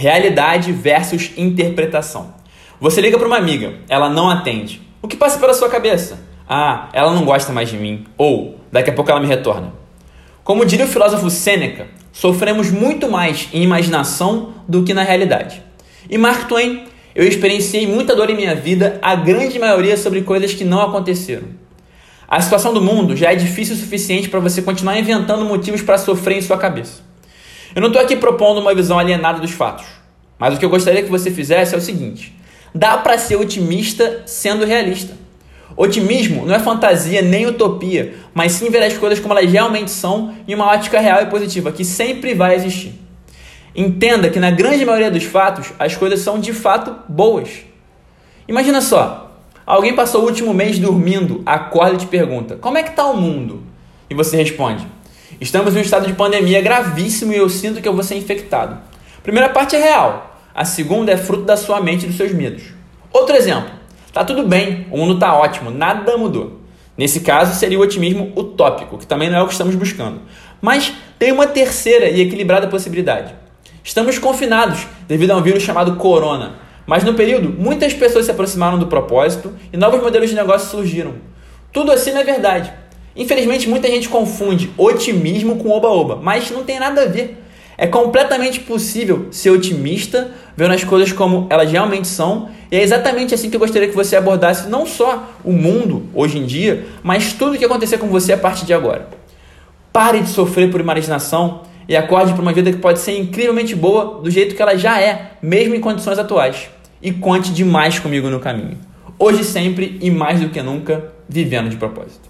Realidade versus interpretação. Você liga para uma amiga, ela não atende. O que passa pela sua cabeça? Ah, ela não gosta mais de mim. Ou, daqui a pouco ela me retorna. Como diria o filósofo Sêneca, sofremos muito mais em imaginação do que na realidade. E Mark Twain, eu experienciei muita dor em minha vida, a grande maioria sobre coisas que não aconteceram. A situação do mundo já é difícil o suficiente para você continuar inventando motivos para sofrer em sua cabeça. Eu não estou aqui propondo uma visão alienada dos fatos, mas o que eu gostaria que você fizesse é o seguinte: dá para ser otimista sendo realista. Otimismo não é fantasia nem utopia, mas sim ver as coisas como elas realmente são em uma ótica real e positiva, que sempre vai existir. Entenda que na grande maioria dos fatos, as coisas são de fato boas. Imagina só, alguém passou o último mês dormindo, acorda e te pergunta: "Como é que está o mundo?" E você responde: Estamos em um estado de pandemia gravíssimo e eu sinto que eu vou ser infectado. A primeira parte é real, a segunda é fruto da sua mente e dos seus medos. Outro exemplo: tá tudo bem, o mundo tá ótimo, nada mudou. Nesse caso, seria o otimismo utópico, que também não é o que estamos buscando. Mas tem uma terceira e equilibrada possibilidade. Estamos confinados devido a um vírus chamado corona, mas no período muitas pessoas se aproximaram do propósito e novos modelos de negócio surgiram. Tudo assim não é verdade. Infelizmente, muita gente confunde otimismo com oba-oba, mas não tem nada a ver. É completamente possível ser otimista, vendo as coisas como elas realmente são, e é exatamente assim que eu gostaria que você abordasse não só o mundo hoje em dia, mas tudo o que acontecer com você a partir de agora. Pare de sofrer por imaginação e acorde para uma vida que pode ser incrivelmente boa do jeito que ela já é, mesmo em condições atuais. E conte demais comigo no caminho. Hoje sempre e mais do que nunca, vivendo de propósito.